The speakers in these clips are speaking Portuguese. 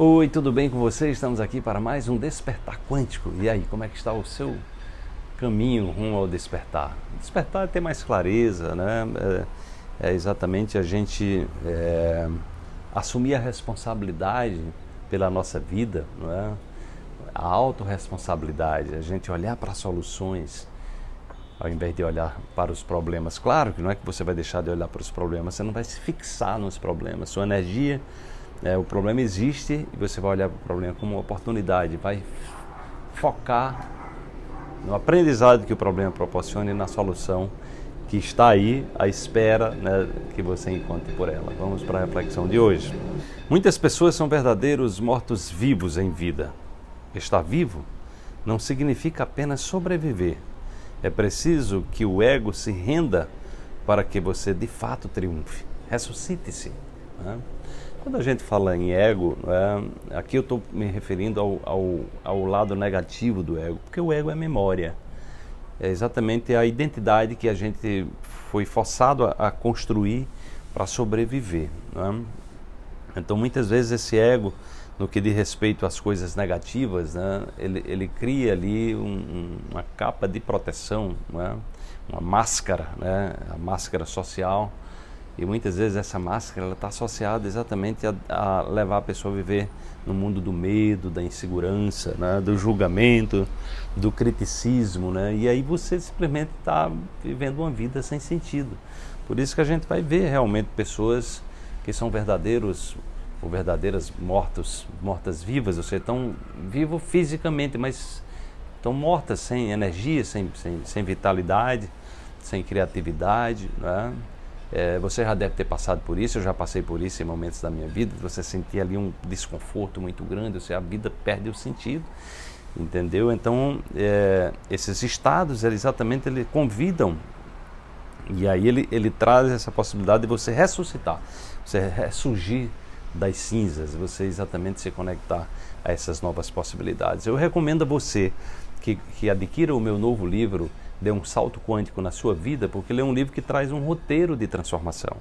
Oi, tudo bem com você? Estamos aqui para mais um Despertar Quântico. E aí, como é que está o seu caminho rumo ao despertar? Despertar é ter mais clareza, né? É, é exatamente a gente é, assumir a responsabilidade pela nossa vida, é? A autorresponsabilidade, a gente olhar para soluções ao invés de olhar para os problemas. Claro que não é que você vai deixar de olhar para os problemas, você não vai se fixar nos problemas. Sua energia é, o problema existe e você vai olhar para o problema como uma oportunidade, vai focar no aprendizado que o problema proporciona e na solução que está aí à espera né, que você encontre por ela. Vamos para a reflexão de hoje. Muitas pessoas são verdadeiros mortos-vivos em vida. Estar vivo não significa apenas sobreviver. É preciso que o ego se renda para que você de fato triunfe. Ressuscite-se. Né? Quando a gente fala em ego, é, aqui eu estou me referindo ao, ao, ao, lado negativo do ego, porque o ego é memória. É exatamente a identidade que a gente foi forçado a, a construir para sobreviver. É? Então, muitas vezes, esse ego, no que diz respeito às coisas negativas, né, ele, ele cria ali um, um, uma capa de proteção, é? uma máscara, né, a máscara social e muitas vezes essa máscara está associada exatamente a, a, levar a pessoa a viver no mundo do medo, da insegurança, né? do julgamento, do criticismo. Né? E aí você simplesmente está vivendo uma vida sem sentido. Por isso que a gente vai ver realmente pessoas que são verdadeiros ou verdadeiras mortos, mortas vivas, ou seja, estão vivos fisicamente, mas estão mortas sem energia, sem, sem, sem vitalidade, sem criatividade. Né? É, você já deve ter passado por isso, eu já passei por isso em momentos da minha vida. Você sentia ali um desconforto muito grande, seja, a vida perde o sentido, entendeu? Então, é, esses estados, eles, exatamente, ele convidam e aí ele, ele traz essa possibilidade de você ressuscitar, você ressurgir das cinzas, você exatamente se conectar a essas novas possibilidades. Eu recomendo a você que, que adquira o meu novo livro, dê um salto quântico na sua vida, porque ele é um livro que traz um roteiro de transformação.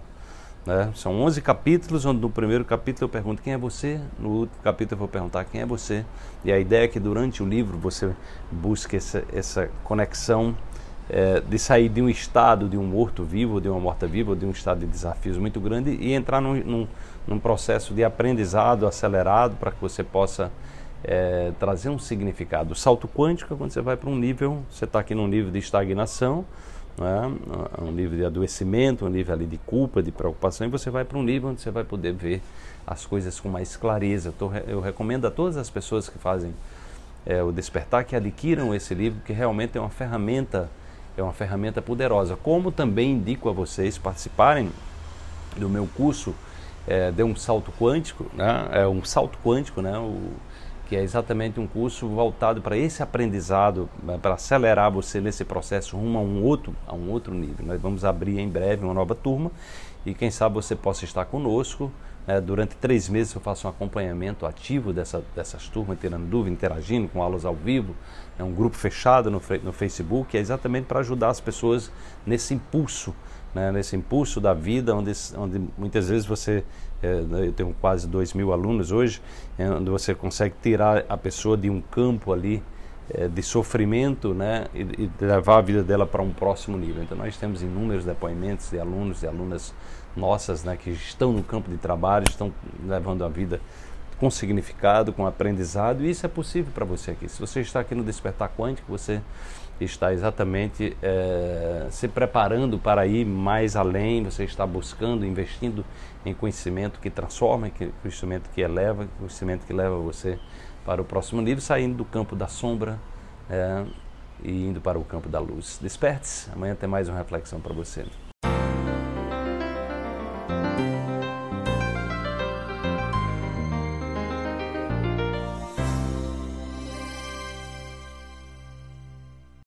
Né? São 11 capítulos, onde no primeiro capítulo eu pergunto quem é você, no último capítulo eu vou perguntar quem é você. E a ideia é que durante o livro você busque essa, essa conexão é, de sair de um estado de um morto-vivo, de uma morta-viva, de um estado de desafios muito grande e entrar num, num, num processo de aprendizado acelerado para que você possa é, trazer um significado. O salto quântico é quando você vai para um nível, você está aqui num nível de estagnação, né? um nível de adoecimento, um nível ali de culpa, de preocupação, e você vai para um nível onde você vai poder ver as coisas com mais clareza. Eu, recomendo a todas as pessoas que fazem é, o despertar que adquiram esse livro, que realmente é uma ferramenta, é uma ferramenta poderosa. Como também indico a vocês participarem do meu curso é, de um salto quântico, né? é um salto quântico, né? O, que é exatamente um curso voltado para esse aprendizado, né, para acelerar você nesse processo rumo a um outro, a um outro nível. Nós vamos abrir em breve uma nova turma e quem sabe você possa estar conosco. Né? Durante três meses eu faço um acompanhamento ativo dessa, dessas turmas, tirando dúvida, interagindo com aulas ao vivo. É um grupo fechado no, no Facebook, é exatamente para ajudar as pessoas nesse impulso né, nesse impulso da vida, onde, onde muitas vezes você, é, eu tenho quase dois mil alunos hoje, é, onde você consegue tirar a pessoa de um campo ali é, de sofrimento né, e, e, levar a vida dela para um próximo nível. Então nós temos inúmeros depoimentos de alunos e alunas nossas né, que estão no campo de trabalho, estão levando a vida com significado, com aprendizado, e isso é possível para você aqui. Se você está aqui no Despertar Quântico, você está exatamente é, se preparando para ir mais além, você está buscando, investindo em conhecimento que transforma, que, conhecimento que eleva, conhecimento que leva você para o próximo nível, saindo do campo da sombra é, e indo para o campo da luz. Desperte-se, amanhã tem mais uma reflexão para você.